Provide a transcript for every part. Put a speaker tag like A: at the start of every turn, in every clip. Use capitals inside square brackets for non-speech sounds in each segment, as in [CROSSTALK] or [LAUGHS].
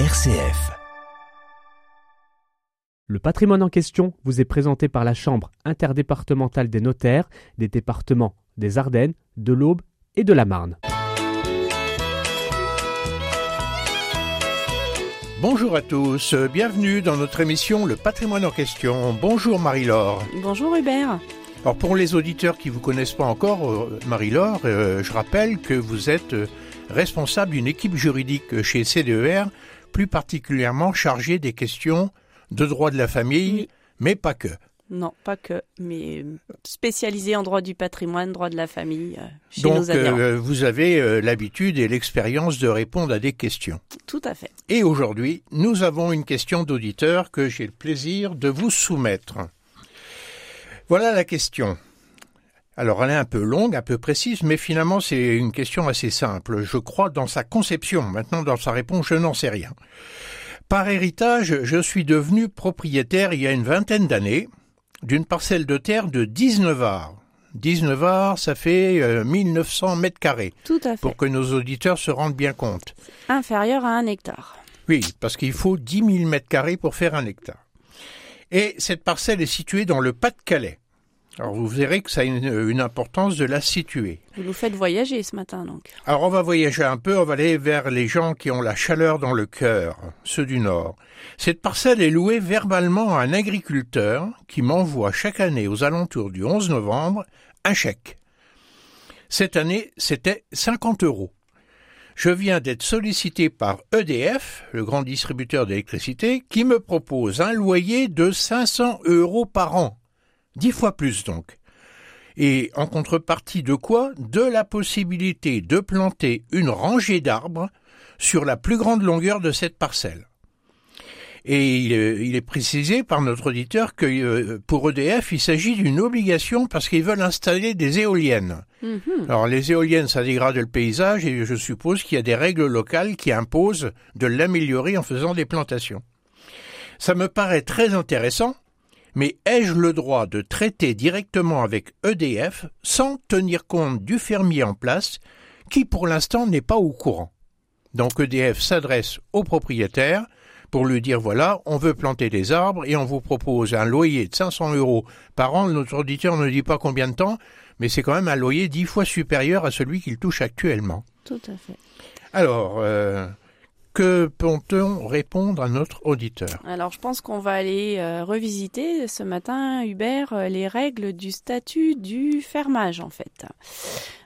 A: RCF.
B: Le patrimoine en question vous est présenté par la Chambre interdépartementale des notaires des départements des Ardennes, de l'Aube et de la Marne.
C: Bonjour à tous, bienvenue dans notre émission Le patrimoine en question. Bonjour Marie-Laure.
D: Bonjour Hubert.
C: Alors pour les auditeurs qui vous connaissent pas encore, euh, Marie-Laure, euh, je rappelle que vous êtes euh, responsable d'une équipe juridique chez CDER plus particulièrement chargé des questions de droit de la famille, mais pas que.
D: Non, pas que, mais spécialisé en droit du patrimoine, droit de la famille euh, chez
C: Donc,
D: nos
C: euh, vous avez euh, l'habitude et l'expérience de répondre à des questions.
D: Tout à fait.
C: Et aujourd'hui, nous avons une question d'auditeur que j'ai le plaisir de vous soumettre. Voilà la question. Alors elle est un peu longue, un peu précise, mais finalement c'est une question assez simple. Je crois dans sa conception. Maintenant dans sa réponse, je n'en sais rien. Par héritage, je suis devenu propriétaire il y a une vingtaine d'années d'une parcelle de terre de 19 arts. 19 arts, ça fait euh, 1900 mètres carrés,
D: Tout à fait.
C: pour que nos auditeurs se rendent bien compte.
D: Inférieur à un hectare.
C: Oui, parce qu'il faut 10 000 mètres carrés pour faire un hectare. Et cette parcelle est située dans le Pas-de-Calais. Alors vous verrez que ça a une, une importance de la situer.
D: Vous nous faites voyager ce matin, donc.
C: Alors on va voyager un peu, on va aller vers les gens qui ont la chaleur dans le cœur, ceux du Nord. Cette parcelle est louée verbalement à un agriculteur qui m'envoie chaque année aux alentours du 11 novembre un chèque. Cette année, c'était 50 euros. Je viens d'être sollicité par EDF, le grand distributeur d'électricité, qui me propose un loyer de 500 euros par an. Dix fois plus donc. Et en contrepartie de quoi? De la possibilité de planter une rangée d'arbres sur la plus grande longueur de cette parcelle. Et il est, il est précisé par notre auditeur que euh, pour EDF, il s'agit d'une obligation parce qu'ils veulent installer des éoliennes.
D: Mhm.
C: Alors les éoliennes, ça dégrade le paysage et je suppose qu'il y a des règles locales qui imposent de l'améliorer en faisant des plantations. Ça me paraît très intéressant, mais ai-je le droit de traiter directement avec EDF sans tenir compte du fermier en place qui pour l'instant n'est pas au courant? Donc EDF s'adresse au propriétaire pour lui dire voilà, on veut planter des arbres et on vous propose un loyer de 500 euros par an. Notre auditeur ne dit pas combien de temps, mais c'est quand même un loyer dix fois supérieur à celui qu'il touche actuellement.
D: Tout à fait.
C: Alors, euh, que peut-on répondre à notre auditeur?
D: Alors, je pense qu'on va aller euh, revisiter ce matin, Hubert, euh, les règles du statut du fermage, en fait.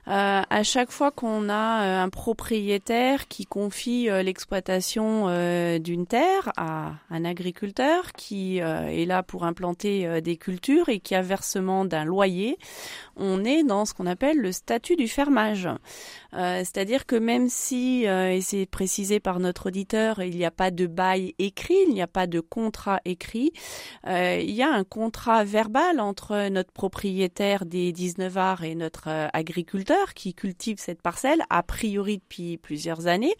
D: Euh, à chaque fois qu'on a euh, un propriétaire qui confie euh, l'exploitation euh, d'une terre à un agriculteur qui est là pour implanter des cultures et qui a versement d'un loyer, on est dans ce qu'on appelle le statut du fermage. C'est-à-dire que même si, et c'est précisé par notre auditeur, il n'y a pas de bail écrit, il n'y a pas de contrat écrit, il y a un contrat verbal entre notre propriétaire des 19 arts et notre euh, agriculteur qui cultive cette parcelle, a priori depuis plusieurs années,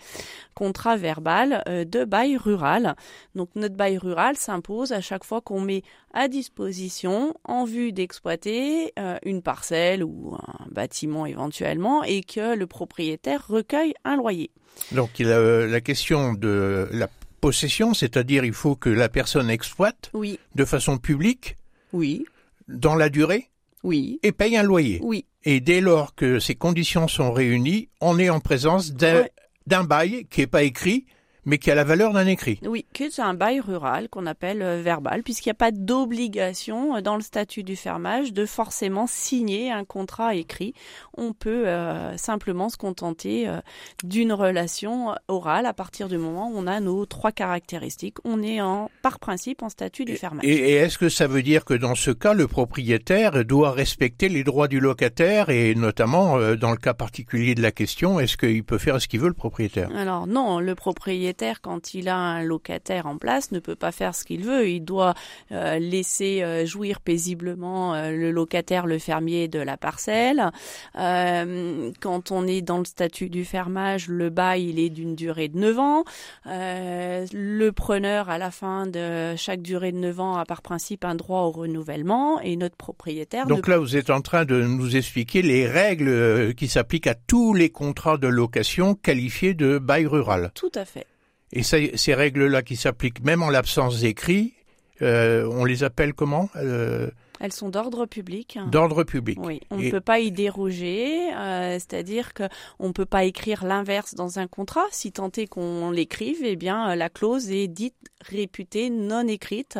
D: contrat verbal euh, de bail rural. Donc notre bail rural s'impose à chaque fois qu'on met à disposition en vue d'exploiter euh, une parcelle ou un bâtiment éventuellement et que le propriétaire recueille un loyer.
C: Donc il a euh, la question de la possession, c'est-à-dire il faut que la personne exploite
D: Oui,
C: de façon publique,
D: oui,
C: dans la durée,
D: oui,
C: et paye un loyer.
D: oui.
C: Et dès lors que ces conditions sont réunies, on est en présence d'un
D: Ouais.
C: bail qui n'est pas écrit, mais qui a la valeur d'un écrit.
D: Oui, c'est un bail rural qu'on appelle euh, verbal, puisqu'il n'y a pas d'obligation euh, dans le statut du fermage de forcément signer un contrat écrit. On peut euh, simplement se contenter euh, d'une relation orale à partir du moment où on a nos trois caractéristiques. On est en, par principe en statut du fermage.
C: Et, et est-ce que ça veut dire que dans ce cas, le propriétaire doit respecter les droits du locataire et notamment euh, dans le cas particulier de la question, est-ce qu'il peut faire ce qu'il veut le propriétaire?
D: Alors non, le propriétaire, quand il a un locataire en place, ne peut pas faire ce qu'il veut. Il doit euh, laisser euh, jouir paisiblement euh, le locataire, le fermier de la parcelle. Euh, quand on est dans le statut du fermage, le bail, il est d'une durée de 9 ans. Euh, le preneur, à la fin de chaque durée de 9 ans, a par principe un droit au renouvellement et notre propriétaire
C: Donc
D: ne
C: là, vous êtes en train de nous expliquer les règles euh, qui s'appliquent à tous les contrats de location qualifiés de bail rural.
D: Tout à fait.
C: Et ces, ces règles-là qui s'appliquent même en l'absence d'écrit, euh, on les appelle comment euh,
D: Elles sont d'ordre public.
C: D'ordre public.
D: Oui, on
C: Et-
D: ne peut pas y déroger, euh, c'est-à-dire que on ne peut pas écrire l'inverse dans un contrat. Si tant est qu'on l'écrive, eh bien la clause est dite réputée non écrite.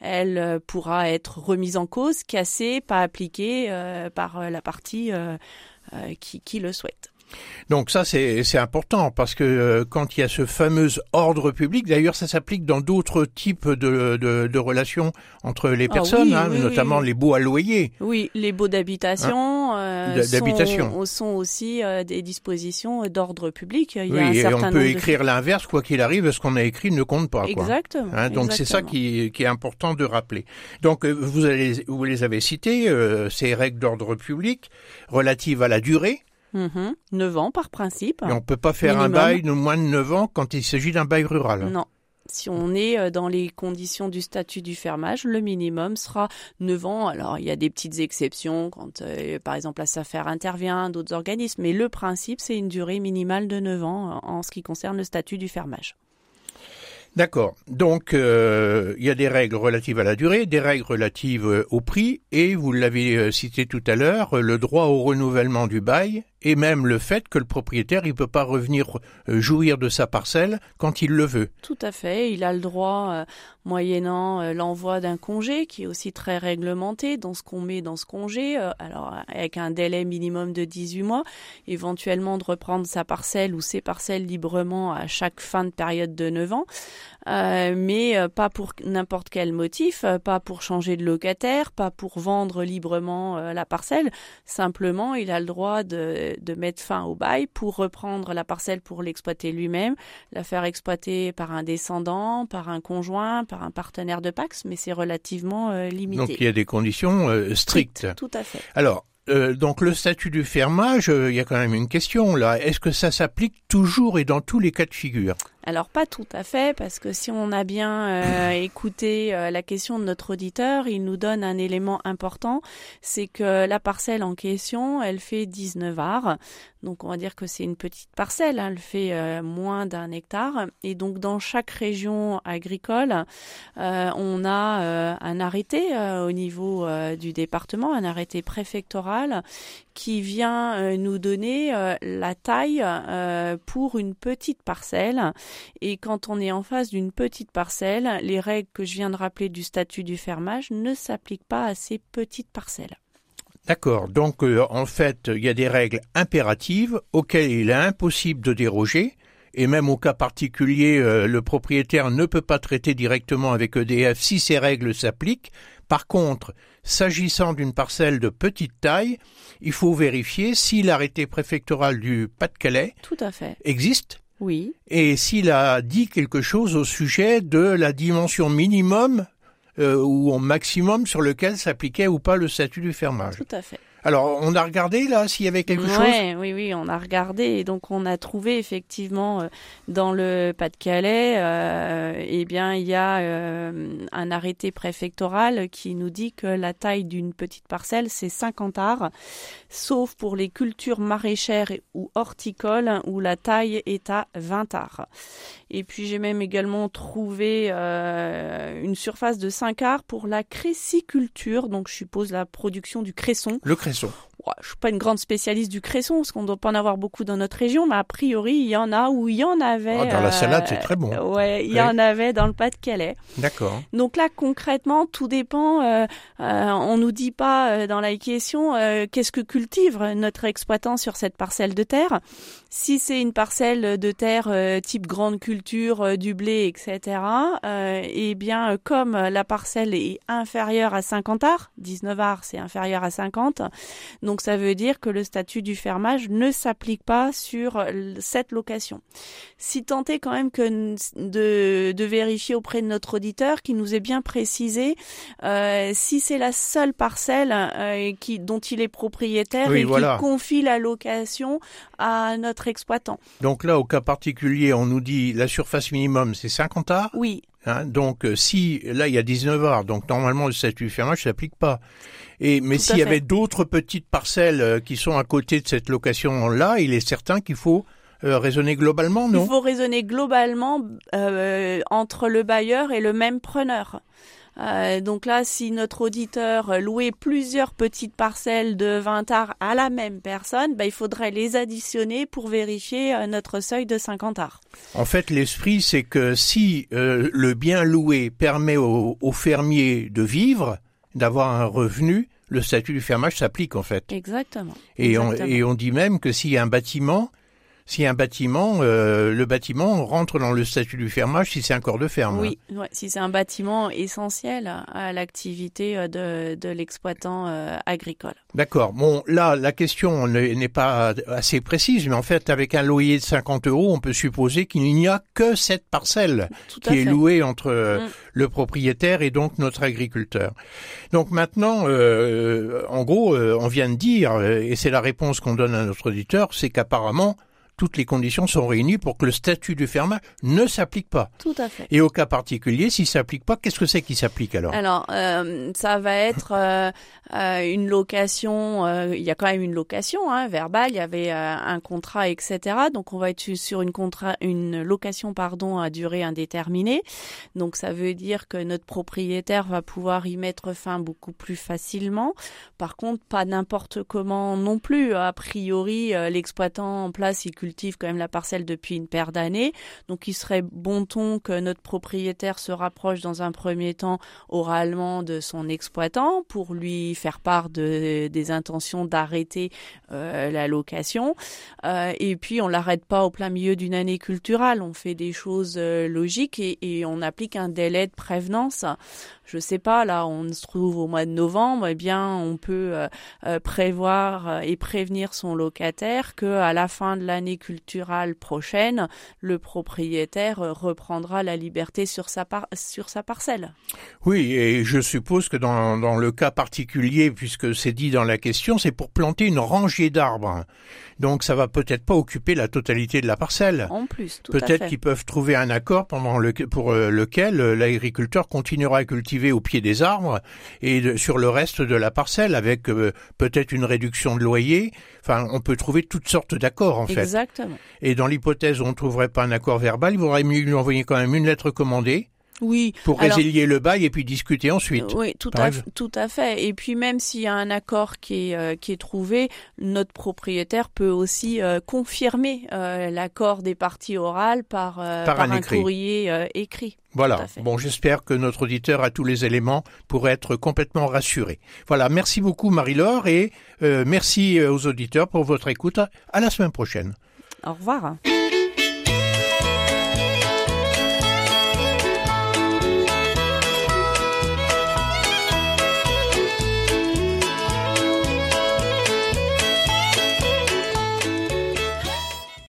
D: Elle euh, pourra être remise en cause, cassée, pas appliquée euh, par la partie qui, qui le souhaite.
C: Donc ça c'est important parce que euh, quand il y a ce fameux ordre public, d'ailleurs ça s'applique dans d'autres types de, de, de relations entre les
D: Ah
C: personnes,
D: oui,
C: hein,
D: oui,
C: notamment
D: oui.
C: les baux à loyer.
D: Oui, les baux d'habitation euh,
C: D'a- d'habitation.
D: sont, sont aussi euh, des dispositions d'ordre public. Il y a un
C: Oui, et
D: certain
C: on peut
D: de-
C: écrire l'inverse, quoi qu'il arrive, ce qu'on a écrit ne compte pas. Quoi.
D: Exactement.
C: Hein, donc c'est ça qui, qui est important de rappeler. Donc euh, vous, allez, vous les avez citées, euh, ces règles d'ordre public relatives à la durée.
D: Mhm. 9 ans par principe.
C: Et on peut pas faire un bail de moins de 9 ans quand il s'agit d'un bail rural.
D: Non. Si on est euh, dans les conditions du statut du fermage, le minimum sera 9 ans. Alors, il y a des petites exceptions quand, euh, par exemple, la SAFER intervient, d'autres organismes, mais le principe, c'est une durée minimale de 9 ans en ce qui concerne le statut du fermage.
C: D'accord. Donc euh, il y a des règles relatives à la durée, des règles relatives au prix, et vous l'avez cité tout à l'heure, le droit au renouvellement du bail, et même le fait que le propriétaire il peut pas revenir euh, jouir de sa parcelle quand il le veut.
D: Tout à fait. Il a le droit, euh, moyennant euh, l'envoi d'un congé, qui est aussi très réglementé dans ce qu'on met dans ce congé, alors avec un délai minimum de 18 mois, éventuellement de reprendre sa parcelle ou ses parcelles librement à chaque fin de période de 9 ans, mais pas pour n'importe quel motif, pas pour changer de locataire, pas pour vendre librement la parcelle. Simplement, il a le droit de, de mettre fin au bail pour reprendre la parcelle pour l'exploiter lui-même, la faire exploiter par un descendant, par un conjoint, par un partenaire de Pax, mais c'est relativement euh, limité.
C: Donc il y a des conditions euh, strictes.
D: Tout à fait.
C: Alors, euh, donc le statut du fermage, il y a quand même une question là. Est-ce que ça s'applique toujours et dans tous les cas de figure?
D: Alors pas tout à fait, parce que si on a bien euh, [LAUGHS] écouté euh, la question de notre auditeur, il nous donne un élément important, c'est que la parcelle en question, elle fait 19 arts. Donc on va dire que c'est une petite parcelle, hein, elle fait euh, moins d'un hectare. Et donc dans chaque région agricole, euh, on a euh, un arrêté euh, au niveau euh, du département, un arrêté préfectoral qui vient euh, nous donner euh, la taille euh, pour une petite parcelle. Et quand on est en face d'une petite parcelle, les règles que je viens de rappeler du statut du fermage ne s'appliquent pas à ces petites parcelles.
C: D'accord. Donc en fait, il y a des règles impératives auxquelles il est impossible de déroger. Et même au cas particulier, le propriétaire ne peut pas traiter directement avec EDF si ces règles s'appliquent. Par contre, s'agissant d'une parcelle de petite taille, il faut vérifier si l'arrêté préfectoral du Pas-de-Calais existe
D: Oui,
C: et s'il a dit quelque chose au sujet de la dimension minimum euh, ou au maximum sur lequel s'appliquait ou pas le statut du fermage.
D: tout à fait.
C: Alors, on a regardé là s'il y avait quelque chose
D: Ouais, oui, oui, on a regardé et donc on a trouvé effectivement euh, dans le Pas-de-Calais, euh, eh bien, il y a euh, un arrêté préfectoral qui nous dit que la taille d'une petite parcelle c'est 50 arts, sauf pour les cultures maraîchères ou horticoles où la taille est à 20 arts. Et puis j'ai même également trouvé euh, une surface de 5 arts pour la créciculture, donc je suppose la production du cresson.
C: Le cresson.
D: Ouais, je suis pas une grande spécialiste du cresson, parce qu'on doit pas en avoir beaucoup dans notre région, mais a priori, il y en a où il y en avait.
C: Ah, dans la
D: euh,
C: salade, c'est très bon.
D: Ouais, il y en avait dans le Pas-de-Calais.
C: D'accord.
D: Donc là, concrètement, tout dépend. Euh, euh, on nous dit pas euh, dans la question euh, qu'est-ce que cultive notre exploitant sur cette parcelle de terre. Si c'est une parcelle de terre euh, type grande culture, euh, du blé, etc. Euh, eh bien, euh, comme la parcelle est inférieure à 50 arts, 19 arts, c'est inférieur à 50. Donc ça veut dire que le statut du fermage ne s'applique pas sur l- cette location. Si tant est quand même que de, de vérifier auprès de notre auditeur qui nous est bien précisé euh, si c'est la seule parcelle euh, qui, dont il est propriétaire
C: Oui,
D: et
C: voilà.
D: qui confie la location à notre exploitant.
C: Donc là, au cas particulier, on nous dit la surface minimum, c'est 50 arts.
D: Oui,
C: Hein, donc euh, si là il y a 19 arts, donc normalement le statut fermage s'applique pas. Et mais s'il y avait d'autres petites parcelles euh, qui sont à côté de cette location là, il est certain qu'il faut euh, raisonner globalement, non?
D: Il faut raisonner globalement euh, entre le bailleur et le même preneur. Euh, donc là, si notre auditeur louait plusieurs petites parcelles de 20 arts à la même personne, bah, il faudrait les additionner pour vérifier euh, notre seuil de 50 arts.
C: En fait, l'esprit, c'est que si euh, le bien loué permet au, au fermier de vivre, d'avoir un revenu, le statut du fermage s'applique en fait.
D: Exactement.
C: Et on, et on dit même que s'il y a un bâtiment, si un bâtiment, euh, le bâtiment rentre dans le statut du fermage si c'est un corps de ferme.
D: Oui, ouais, si c'est un bâtiment essentiel à l'activité euh, de, de l'exploitant euh, agricole.
C: D'accord. Bon, là, la question n'est pas assez précise, mais en fait, avec un loyer de 50 euros, on peut supposer qu'il n'y a que cette parcelle
D: Tout
C: qui est
D: fait.
C: louée entre euh,
D: Mm.
C: le propriétaire et donc notre agriculteur. Donc maintenant, euh, en gros, euh, on vient de dire, et c'est la réponse qu'on donne à notre auditeur, c'est qu'apparemment, toutes les conditions sont réunies pour que le statut du fermage ne s'applique pas.
D: Tout à fait.
C: Et au cas particulier, s'il s'applique pas, qu'est-ce que c'est qui s'applique alors?
D: Alors, euh, ça va être euh, euh, une location. euh, il y a quand même une location hein, verbale. Il y avait un contrat, etc. Donc, on va être sur une contrat, une location, pardon, à durée indéterminée. Donc, ça veut dire que notre propriétaire va pouvoir y mettre fin beaucoup plus facilement. Par contre, pas n'importe comment non plus. A priori, l'exploitant en place, il cultive quand même la parcelle depuis une paire d'années. Donc, il serait bon ton que notre propriétaire se rapproche dans un premier temps oralement de son exploitant pour lui faire part de, des intentions d'arrêter euh, la location. Euh, et puis on l'arrête pas au plein milieu d'une année culturelle. On fait des choses euh, logiques et, et on applique un délai de prévenance. Je sais pas, là on se trouve au mois de novembre, eh bien on peut euh, euh, prévoir euh, et prévenir son locataire que à la fin de l'année culturelle prochaine, le propriétaire reprendra la liberté sur sa par- sur sa parcelle.
C: Oui, et je suppose que dans, dans le cas particulier, puisque c'est dit dans la question, c'est pour planter une rangée d'arbres. Donc ça va peut-être pas occuper la totalité de la parcelle.
D: En plus, tout
C: Peut-être qu'ils peuvent trouver un accord pendant le, pour lequel l'agriculteur continuera à cultiver au pied des arbres et de- sur le reste de la parcelle avec euh, peut-être une réduction de loyer. Enfin, on peut trouver toutes sortes d'accords en fait.
D: Exactement.
C: Et dans l'hypothèse où on ne trouverait pas un accord verbal, il vaudrait mieux lui envoyer quand même une lettre commandée
D: Oui.
C: pour
D: Alors-
C: résilier le bail et puis discuter ensuite.
D: Oui, tout à, tout à fait. Et puis même s'il y a un accord qui est, euh, qui est trouvé, notre propriétaire peut aussi euh, confirmer euh, l'accord des parties orales par, euh,
C: Par un
D: un,
C: écrit.
D: courrier euh, écrit.
C: Voilà. Bon, j'espère que notre auditeur a tous les éléments pour être complètement rassuré. Voilà. Merci beaucoup, Marie-Laure, et euh, merci aux auditeurs pour votre écoute. À la semaine prochaine.
D: Au revoir.